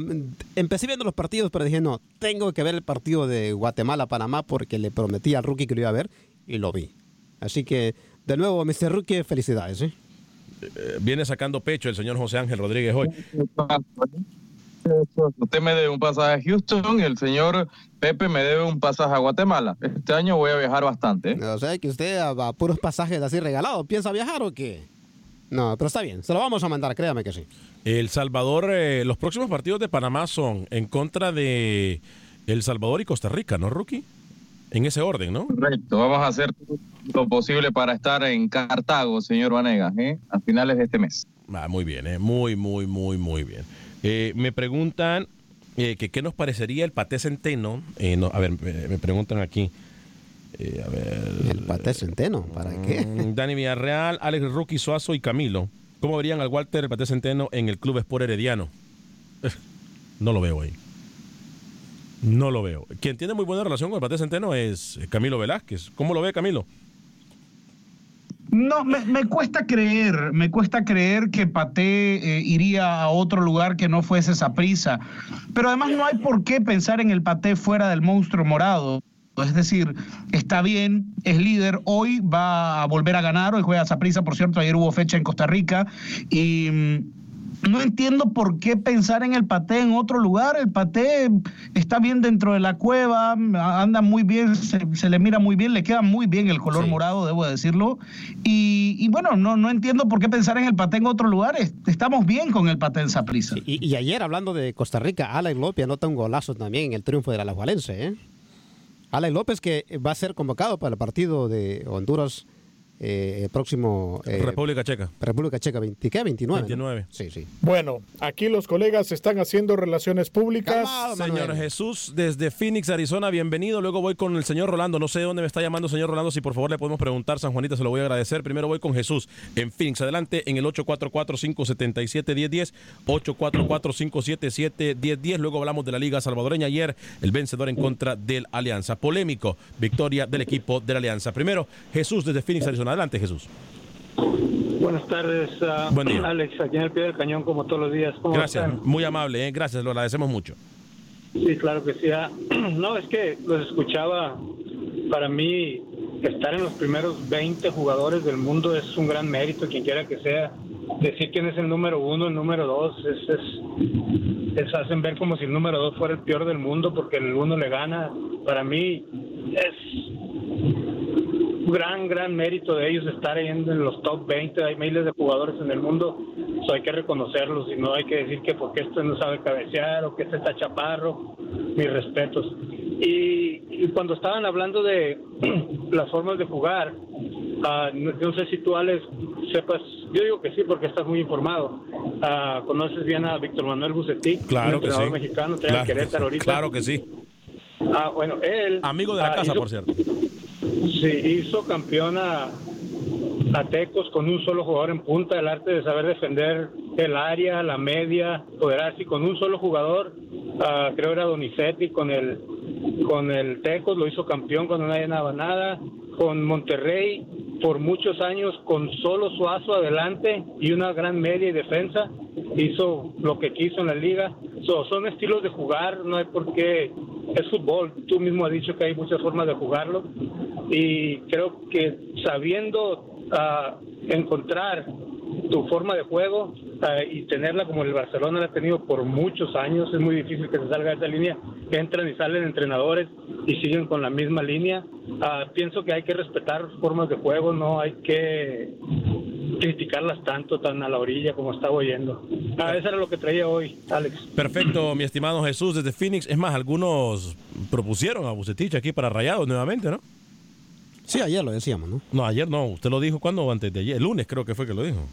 empecé viendo los partidos, pero dije, no, tengo que ver el partido de Guatemala-Panamá porque le prometí al rookie que lo iba a ver y lo vi. Así que, de nuevo, Mr. Rookie, felicidades. ¿eh? viene sacando pecho el señor José Ángel Rodríguez hoy. Usted me debe un pasaje a Houston y el señor Pepe me debe un pasaje a Guatemala. Este año voy a viajar bastante. ¿eh? O sea, que usted a puros pasajes así regalados, ¿piensa viajar o qué? No, pero está bien, se lo vamos a mandar, créame que sí. El Salvador, eh, los próximos partidos de Panamá son en contra de El Salvador y Costa Rica, ¿no, Rookie? En ese orden, ¿no? Correcto, vamos a hacer lo posible para estar en Cartago, señor Vanegas, ¿eh? a finales de este mes. Ah, muy bien, eh, muy, muy, muy, muy bien. Eh, me preguntan eh, que qué nos parecería el paté centeno. Eh, no, a ver, me, me preguntan aquí. Eh, a ver. El paté centeno, ¿para qué? Mm, Dani Villarreal, Alex Rookie Suazo y Camilo. ¿Cómo verían al Walter el paté centeno en el Club Sport Herediano? *laughs* No lo veo ahí. No lo veo. Quien tiene muy buena relación con el paté centeno es Camilo Velázquez. ¿Cómo lo ve Camilo? No, me, cuesta creer, me cuesta creer que Paté eh, iría a otro lugar que no fuese esa prisa. Pero además no hay por qué pensar en el Paté fuera del monstruo morado. Es decir, está bien, es líder, hoy va a volver a ganar, hoy juega Saprissa, por cierto, ayer hubo fecha en Costa Rica y mm, no entiendo por qué pensar en el Paté en otro lugar. El Paté está bien dentro de la cueva, anda muy bien, se, le mira muy bien, le queda muy bien el color morado, debo decirlo. Y, bueno, no, no entiendo por qué pensar en el Paté en otro lugar. Estamos bien con el Paté en Saprissa. Y, y, ayer, hablando de Costa Rica, Alex López anota un golazo también en el triunfo de la Alajualense. ¿eh? Alex López que va a ser convocado para el partido de Honduras eh, próximo... Eh, República Checa. República Checa, 20, ¿qué? 29. 29. Sí, sí. Bueno, aquí los colegas están haciendo relaciones públicas. señor Jesús, desde Phoenix, Arizona, bienvenido. Luego voy con el señor Rolando. No sé dónde me está llamando señor Rolando. Si por favor le podemos preguntar, San Juanita, se lo voy a agradecer. Primero voy con Jesús en Phoenix. Adelante en el 844-577-1010. 844-577-1010. Luego hablamos de la Liga Salvadoreña. Ayer, el vencedor en contra del Alianza. Polémico, victoria del equipo de la Alianza. Primero, Jesús desde Phoenix, Arizona. Adelante, Jesús. Buenas tardes, uh, Alex, aquí en el pie del cañón, como todos los días. gracias, muy amable, ¿eh? gracias, lo agradecemos mucho. Sí, claro que sí. Ah, *clears throat* no, es que los escuchaba. Para mí, estar en los primeros 20 jugadores del mundo es un gran mérito, quien quiera que sea. Decir quién es el número uno, el número dos, es, es, es hacen ver como si el número dos fuera el peor del mundo porque el uno le gana. Para mí es gran, gran mérito de ellos estar en los top 20. Hay miles de jugadores en el mundo, eso hay que reconocerlos y no hay que decir que porque esto no sabe cabecear o que este está chaparro. Mis respetos. Y, cuando estaban hablando de *clears throat* las formas de jugar, uh, no, sé si tú, Alex, sepas, yo digo que sí porque estás muy informado. Uh, ¿Conoces bien a Víctor Manuel Bucetí? Claro que sí. mexicano, claro, Querétaro ahorita. Claro que sí. Ah, bueno, él... Amigo de la casa, por cierto Sí, hizo campeón a, Tecos con un solo jugador en punta, el arte de saber defender el área, la media, poder así con un solo jugador, uh, creo era Donizetti con el con el Tecos, lo hizo campeón cuando nadie nada nada, con Monterrey por muchos años con solo Suazo adelante y una gran media y defensa, hizo lo que quiso en la liga. Son estilos de jugar, no hay por qué, es fútbol, tú mismo has dicho que hay muchas formas de jugarlo. Y creo que sabiendo uh, encontrar tu forma de juego uh, y tenerla como el Barcelona la ha tenido por muchos años, es muy difícil que se salga de esa línea, entran y salen entrenadores y siguen con la misma línea. Uh, pienso que hay que respetar formas de juego, no hay que criticarlas tanto, tan a la orilla como estaba oyendo. Ah, eso era lo que traía hoy, Alex. Perfecto, mi estimado Jesús, desde Phoenix. Es más, algunos propusieron a Bucetich aquí para Rayados nuevamente, ¿no? Sí, ayer lo decíamos, ¿no? No, ayer no. ¿Usted lo dijo cuando antes de ayer? El lunes creo que fue que lo dijo.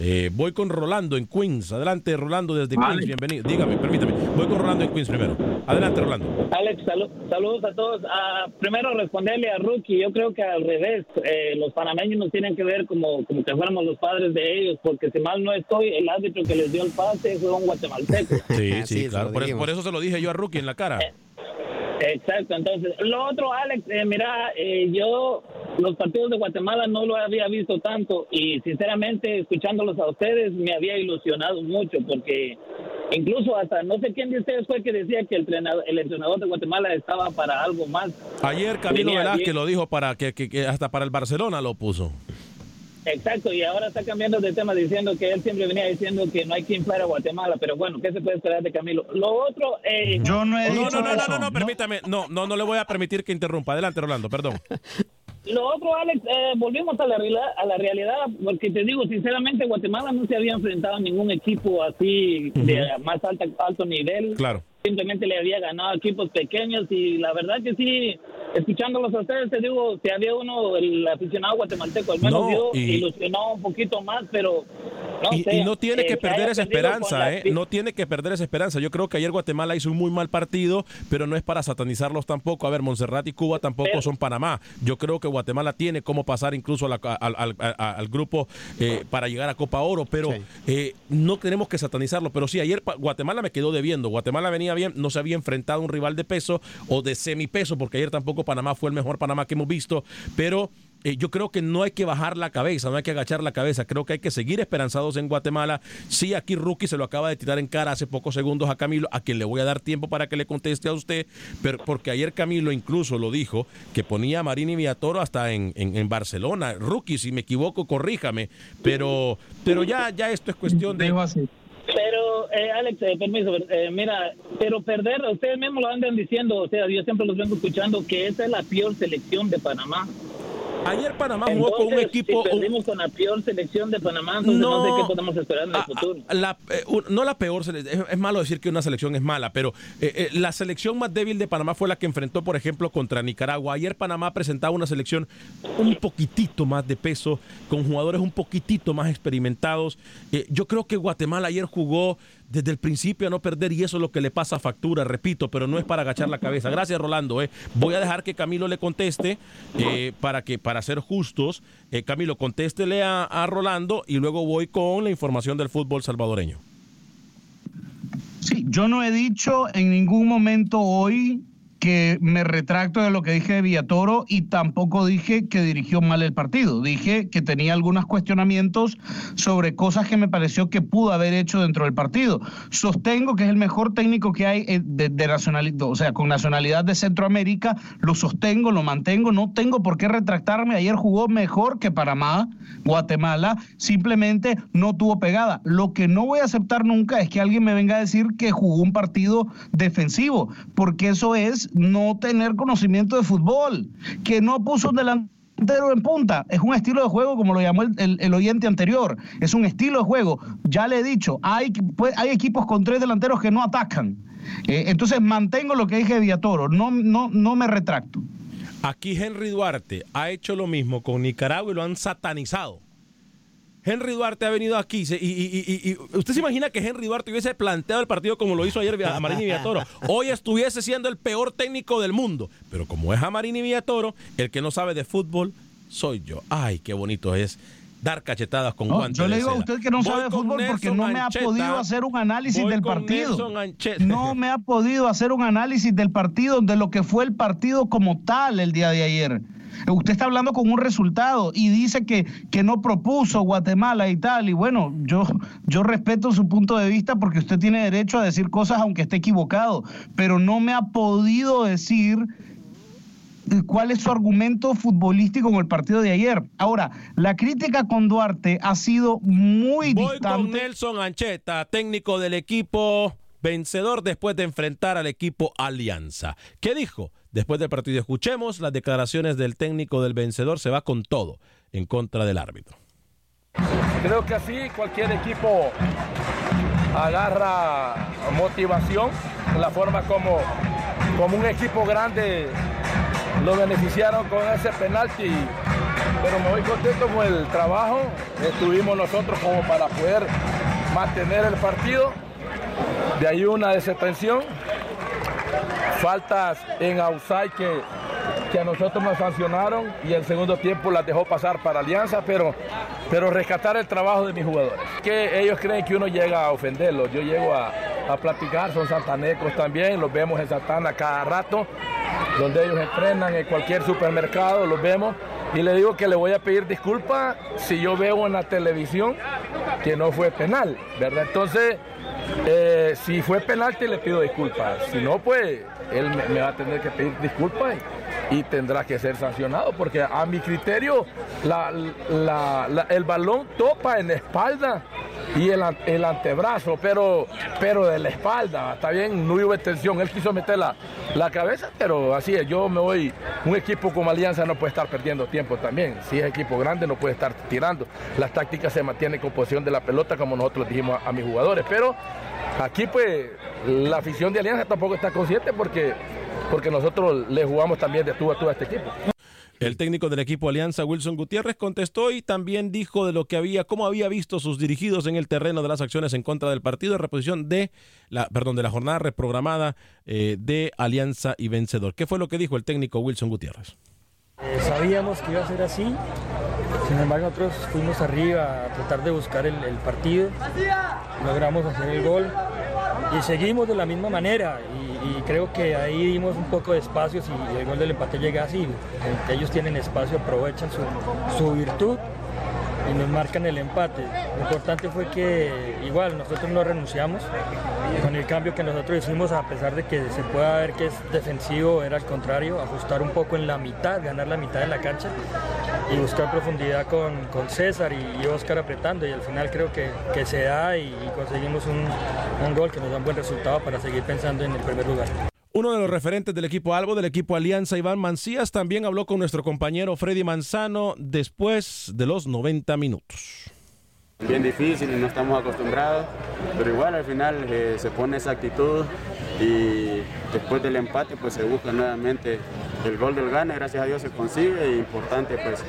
Eh, voy con Rolando en Queens. Adelante, Rolando desde Queens. Bienvenido. Dígame, permítame. Voy con Rolando en Queens primero. Adelante, Rolando. Alex, saludos a todos. Ah, primero, responderle a Rookie. Yo creo que al revés. Eh, los panameños nos tienen que ver como, como que fuéramos los padres de ellos, porque si mal no estoy, el árbitro que les dio el pase fue un guatemalteco. Sí, sí, claro. Por eso, se lo dije yo a Rookie en la cara. Eh, Exacto, entonces, lo otro, Alex, eh, mira, eh, yo los partidos de Guatemala no lo había visto tanto y sinceramente escuchándolos a ustedes me había ilusionado mucho porque incluso hasta no sé quién de ustedes fue que decía que el entrenador, el entrenador de Guatemala estaba para algo más. Ayer Camilo Velázquez lo dijo para que, que hasta para el Barcelona lo puso. Exacto, y ahora está cambiando de tema diciendo que él siempre venía diciendo que no hay que inflar a Guatemala, pero bueno, ¿qué se puede esperar de Camilo? Lo otro... Eh, Yo no he no, dicho no, no, no, no, permítame, no, no, no le voy a permitir que interrumpa. Adelante, Rolando, perdón. *laughs* Lo otro, Alex, eh, volvimos a la, realidad, a la realidad, porque te digo, sinceramente, Guatemala no se había enfrentado a ningún equipo así de más alta, alto nivel. Claro simplemente le había ganado equipos pequeños y la verdad que sí, escuchándolos a ustedes, te digo, si había uno, el aficionado guatemalteco, al menos no, ilusionó un poquito más, pero no y, no tiene que perder esa esperanza, ¿eh? No tiene que perder esa esperanza. Yo creo que ayer Guatemala hizo un muy mal partido, pero no es para satanizarlos tampoco. A ver, Montserrat y Cuba tampoco son Panamá. Yo creo que Guatemala tiene cómo pasar incluso al, grupo eh, para llegar a Copa Oro, pero eh, no tenemos que satanizarlo. Pero sí, ayer Guatemala me quedó debiendo. Guatemala venía no se había enfrentado a un rival de peso o de semipeso, porque ayer tampoco Panamá fue el mejor Panamá que hemos visto, pero eh, yo creo que no hay que bajar la cabeza, no hay que agachar la cabeza, creo que hay que seguir esperanzados en Guatemala. Sí, aquí Rookie se lo acaba de tirar en cara hace pocos segundos a Camilo, a quien le voy a dar tiempo para que le conteste a usted, pero porque ayer Camilo incluso lo dijo, que ponía a Marini Villatoro hasta en, en, Barcelona. Rookie, si me equivoco, corríjame, pero, pero ya, ya esto es cuestión de... Pero, eh, Alex, eh, permiso, eh, mira, pero perder, ustedes mismos lo andan diciendo, o sea, yo siempre los vengo escuchando que esa es la peor selección de Panamá. Ayer Panamá jugó con un equipo. Si perdimos con la peor selección de Panamá, entonces no, sé qué podemos esperar en el futuro. La- eh, no la peor, sele- es, es malo decir que una selección es mala, pero eh, eh, la selección más débil de Panamá fue la que enfrentó, por ejemplo, contra Nicaragua. Ayer Panamá presentaba una selección un poquitito más de peso, con jugadores un poquitito más experimentados. Yo creo que Guatemala ayer jugó desde el principio a no perder y eso es lo que le pasa a factura, repito, pero no es para agachar la cabeza. Gracias, Rolando. eh. Voy a dejar que Camilo le conteste eh, para que para ser justos. eh, Camilo, contéstele a, a Rolando y luego voy con la información del fútbol salvadoreño. Sí, yo no he dicho en ningún momento hoy que me retracto de lo que dije de Villatoro y tampoco dije que dirigió mal el partido. Dije que tenía algunos cuestionamientos sobre cosas que me pareció que pudo haber hecho dentro del partido. Sostengo que es el mejor técnico que hay eh, de, de nacionalidad, o sea, con nacionalidad de Centroamérica. Lo sostengo, lo mantengo. No tengo por qué retractarme. Ayer jugó mejor que Panamá, Guatemala. Simplemente no tuvo pegada. Lo que no voy a aceptar nunca es que alguien me venga a decir que jugó un partido defensivo, porque eso es no tener conocimiento de fútbol, que no puso un delantero en punta. Es un estilo de juego, como lo llamó el, el- oyente anterior. Es un estilo de juego. Ya le he dicho, hay, pues, hay equipos con tres delanteros que no atacan. Eh, entonces mantengo lo que dije de Villatoro. No, no, no me retracto. Aquí Henry Duarte ha hecho lo mismo con Nicaragua y lo han satanizado. Henry Duarte ha venido aquí y, y- y- y- usted se imagina que Henry Duarte hubiese planteado el partido como lo hizo ayer a Marini Villatoro. Hoy estuviese siendo el peor técnico del mundo. Pero como es a Marini Villatoro, el que no sabe de fútbol soy yo. Ay, qué bonito es dar cachetadas con No, guantes yo le digo a usted que no Voy sabe fútbol porque no me ha podido hacer un análisis del partido. No me ha podido hacer un análisis del partido, de lo que fue el partido como tal el día de ayer. Usted está hablando con un resultado y dice que, que no propuso Guatemala y tal. Y bueno, yo, yo respeto su punto de vista porque usted tiene derecho a decir cosas aunque esté equivocado, pero no me ha podido decir cuál es su argumento futbolístico en el partido de ayer. Ahora, la crítica con Duarte ha sido muy Voy con. Nelson Ancheta, técnico del equipo vencedor después de enfrentar al equipo Alianza. ¿Qué dijo? Después del partido escuchemos las declaraciones del técnico del vencedor. Se va con todo en contra del árbitro. Creo que así cualquier equipo agarra motivación, la forma como, como un equipo grande lo beneficiaron con ese penalti. Pero me voy contento con el trabajo que tuvimos nosotros como para poder mantener el partido. De ahí una desatención, faltas en outside que, que a nosotros nos sancionaron y el segundo tiempo las dejó pasar para Alianza, pero, pero rescatar el trabajo de mis jugadores. Que ellos creen que uno llega a ofenderlos, yo llego a, a platicar, son santanecos también, los vemos en Santana cada rato, donde ellos entrenan en cualquier supermercado, los vemos. Y le digo que le voy a pedir disculpas si yo veo en la televisión que no fue penal, ¿verdad? Entonces, eh, si fue penalti le pido disculpas. Si no, pues él me, me va a tener que pedir disculpas y, tendrá que ser sancionado porque a mi criterio el balón topa en la espalda y el antebrazo, pero, pero de la espalda, está bien, no hubo extensión, él quiso meter la, la cabeza, pero así es, yo me voy, un equipo como Alianza no puede estar perdiendo tiempo también, si es equipo grande no puede estar tirando, las tácticas se mantienen con posición de la pelota como nosotros dijimos a, a mis jugadores, pero aquí pues la afición de Alianza tampoco está consciente porque, porque nosotros le jugamos también de tú a tú a este equipo. El técnico del equipo Alianza, Wilson Gutiérrez, contestó y también dijo de lo que había, cómo había visto sus dirigidos en el terreno de las acciones en contra del partido de reposición de la, perdón, de la jornada reprogramada eh, de Alianza y Vencedor. ¿Qué fue lo que dijo el técnico Wilson Gutiérrez? Eh, sabíamos que iba a ser así, sin embargo nosotros fuimos arriba a tratar de buscar el, el partido, logramos hacer el gol y seguimos de la misma manera y, creo que ahí dimos un poco de espacios y el gol del empate llega así, ellos tienen espacio, aprovechan su, su virtud y nos marcan el empate. Lo importante fue que igual nosotros no renunciamos con el cambio que nosotros hicimos, a pesar de que se pueda ver que es defensivo, era al contrario, ajustar un poco en la mitad, ganar la mitad de la cancha y buscar profundidad con, con César y, Oscar apretando y al final creo que, que se da y, y conseguimos un, un gol que nos da un buen resultado para seguir pensando en el primer lugar. Uno de los referentes del equipo Albo, del equipo Alianza, Iván Mancías, también habló con nuestro compañero Freddy Manzano después de los 90 minutos. Bien difícil y no estamos acostumbrados, pero igual al final eh, se pone esa actitud y después del empate pues se busca nuevamente el gol del gane, gracias a Dios se consigue y importante pues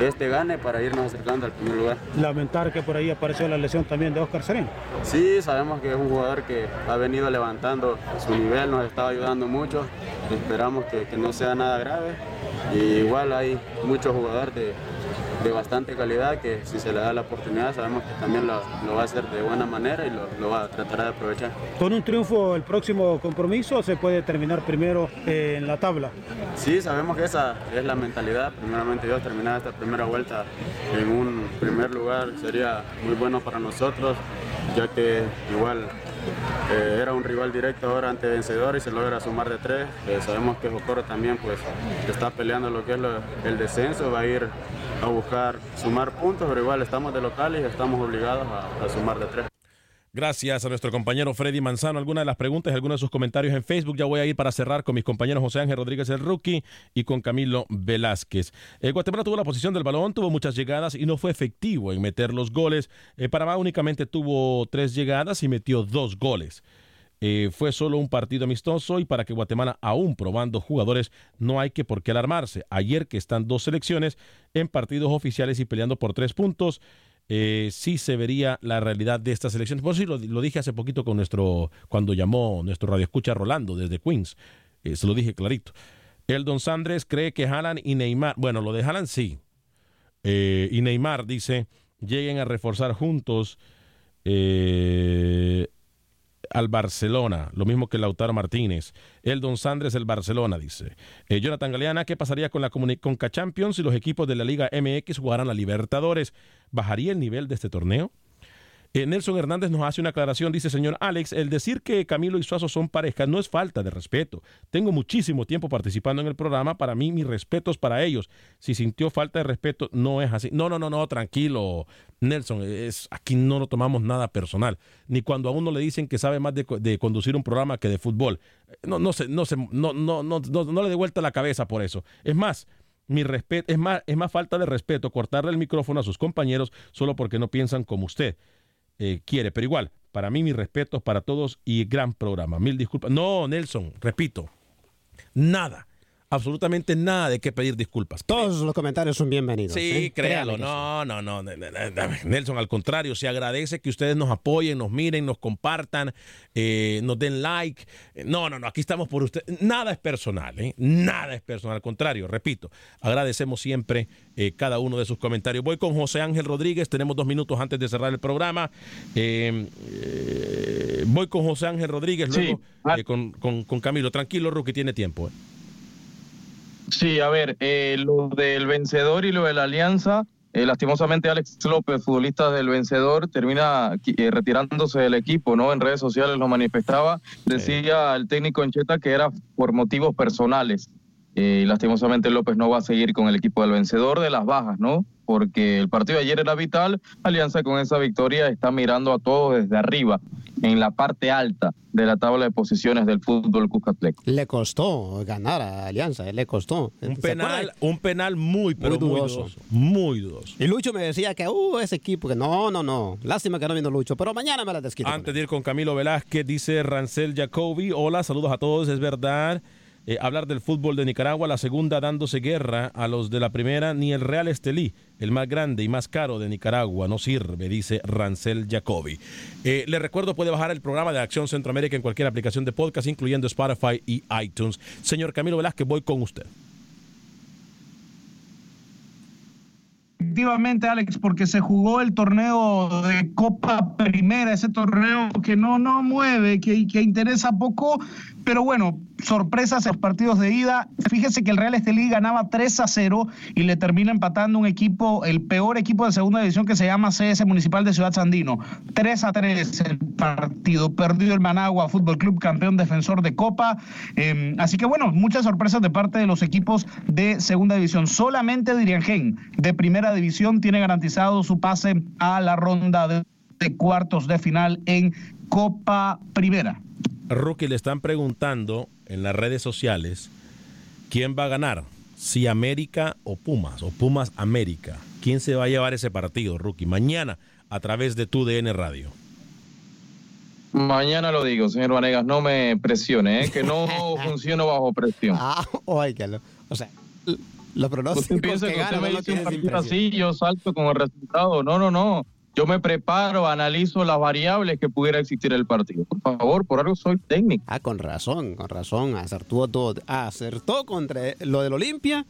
este gane para irnos acercando al primer lugar. Lamentar que por ahí apareció la lesión también de Oscar Serén. Sí, sabemos que es un jugador que ha venido levantando su nivel, nos está ayudando mucho, esperamos que, que no sea nada grave y igual hay muchos jugadores de de bastante calidad que si se le da la oportunidad sabemos que también lo, lo va a hacer de buena manera y lo, lo, va a tratar de aprovechar. ¿Con un triunfo el próximo compromiso se puede terminar primero eh, en la tabla? Sí, sabemos que esa es la mentalidad. Primeramente Dios, terminar esta primera vuelta en un primer lugar sería muy bueno para nosotros, ya que igual eh, era un rival directo ahora ante vencedor y se logra sumar de tres. Eh, sabemos que Jocoro también pues está peleando lo que es lo, el descenso, va a ir a buscar sumar puntos, pero igual estamos de locales y estamos obligados a, sumar de tres. Gracias a nuestro compañero Freddy Manzano. Algunas de las preguntas algunos de sus comentarios en Facebook. Ya voy a ir para cerrar con mis compañeros José Ángel Rodríguez el Rookie y con Camilo Velázquez. Eh, Guatemala tuvo la posición del balón, tuvo muchas llegadas y no fue efectivo en meter los goles. Eh, Panamá únicamente tuvo tres llegadas y metió dos goles. Eh, fue solo un partido amistoso y para que Guatemala, aún probando jugadores, no hay que por qué alarmarse. Ayer que están dos selecciones en partidos oficiales y peleando por tres puntos, eh, sí se vería la realidad de estas elecciones. Por eso sí lo, dije hace poquito con nuestro, cuando llamó nuestro radioescucha Rolando desde Queens. Eh, se lo dije clarito. Eldon Sandres cree que Haaland y Neymar, bueno, lo de Haaland sí. Y Neymar dice, lleguen a reforzar juntos al Barcelona, lo mismo que Lautaro Martínez. Eldon Sandres, el Barcelona, dice. Eh, Jonathan Galeana, ¿qué pasaría con la Conca Champions si los equipos de la Liga MX jugaran a Libertadores? ¿Bajaría el nivel de este torneo? Eh, Nelson Hernández nos hace una aclaración, dice señor Alex, el decir que Camilo y Suazo son pareja no es falta de respeto. Tengo muchísimo tiempo participando en el programa, para mí mis respetos para ellos. Si sintió falta de respeto, no es así. No, no, no, no, tranquilo, Nelson, es, aquí no lo tomamos nada personal. Ni cuando a uno le dicen que sabe más de, conducir un programa que de fútbol. No, no, se, no, se, no, no, no, no, no le dé vuelta la cabeza por eso. Es más, mi respeto, es más, es más falta de respeto cortarle el micrófono a sus compañeros solo porque no piensan como usted eh, quiere. Pero igual, para mí, mis respetos para todos y gran programa. Mil disculpas. No, Nelson, repito, nada. Absolutamente nada de qué pedir disculpas. Todos los comentarios son bienvenidos. Sí, ¿eh? créalo. No, no, no. Nelson, al contrario, se agradece que ustedes nos apoyen, nos miren, nos compartan, eh, nos den like. No, no, no. Aquí estamos por ustedes. Nada es personal, ¿eh? Nada es personal. Al contrario, repito, agradecemos siempre eh, cada uno de sus comentarios. Voy con José Ángel Rodríguez. Tenemos dos minutos antes de cerrar el programa. Eh, eh, voy con José Ángel Rodríguez, luego sí. con, con, con, Camilo. Tranquilo, Rookie, tiene tiempo. Sí, a ver, eh, lo del vencedor y lo de la alianza, eh, lastimosamente Alex López, futbolista del vencedor, termina eh, retirándose del equipo, ¿no? En redes sociales lo manifestaba, decía el técnico Encheta que era por motivos personales. y lastimosamente López no va a seguir con el equipo del vencedor de las bajas, ¿no? Porque el partido de ayer era vital, Alianza con esa victoria está mirando a todos desde arriba, en la parte alta de la tabla de posiciones del fútbol Cuscatlec. Le costó ganar a Alianza, le costó. Un penal, un penal muy, pero muy dudoso. Muy dudoso. Muy dudoso. Y Lucho me decía que, uh, ese equipo, que no, no, no. Lástima que no vino Lucho, pero mañana me la desquito. Antes de ir con Camilo Velázquez, dice Rancel Jacobi, hola, saludos a todos, es verdad. Eh, hablar del fútbol de Nicaragua, la segunda dándose guerra a los de la primera, ni el Real Estelí, el más grande y más caro de Nicaragua, no sirve, dice Rancel Jacobi. Eh, le recuerdo, puede bajar el programa de Acción Centroamérica en cualquier aplicación de podcast, incluyendo Spotify y iTunes. Señor Camilo Velázquez, voy con usted. Efectivamente, Alex, porque se jugó el torneo de Copa Primera, ese torneo que no, no mueve, que, que interesa poco, pero bueno, sorpresas en los partidos de ida. Fíjese que el Real Estelí ganaba 3 a 0 y le termina empatando un equipo, el peor equipo de segunda división que se llama CS Municipal de Ciudad Sandino. 3 a 3 el partido. Perdió el Managua Fútbol Club, campeón defensor de Copa. Eh, así que bueno, muchas sorpresas de parte de los equipos de segunda división. Solamente Diriangén de primera división tiene garantizado su pase a la ronda de cuartos de final en Copa Primera. Rookie, le están preguntando en las redes sociales quién va a ganar, si América o Pumas, o Pumas América. ¿Quién se va a llevar ese partido, Rookie? Mañana a través de tu DN Radio. Mañana lo digo, señor Vanegas, no me presione, ¿eh? que no *laughs* funciono bajo presión. Ah, óigalo. O sea, los pronósticos piensa que que usted ganan me no dice un partido así, yo salto con el resultado. No, no, no. Yo me preparo, analizo las variables que pudiera existir en el partido. Por favor, por algo soy técnico. Ah, con razón, con razón. Acertó todo. Acertó contra lo del Olimpia,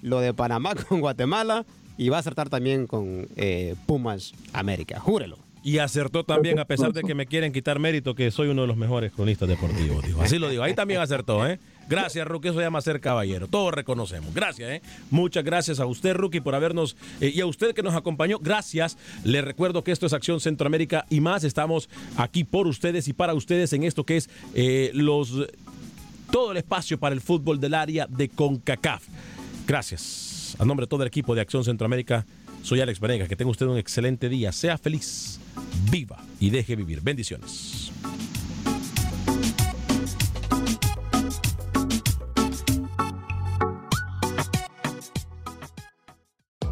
lo de Panamá *laughs* con Guatemala y va a acertar también con eh, Pumas América. Júrelo. Y acertó también, a pesar de que me quieren quitar mérito, que soy uno de los mejores cronistas deportivos. Dijo. Así lo digo. Ahí también acertó, ¿eh? Gracias, Rookie. Eso llama ser caballero. Todos reconocemos. Gracias, ¿eh? Muchas gracias a usted, Rookie, por habernos. eh, y a usted que nos acompañó. Gracias. Le recuerdo que esto es Acción Centroamérica y más. Estamos aquí por ustedes y para ustedes en esto que es eh, los. Todo el espacio para el fútbol del área de CONCACAF. Gracias. A nombre de todo el equipo de Acción Centroamérica, soy Alex Vanegas. Que tenga usted un excelente día. Sea feliz, viva y deje vivir. Bendiciones.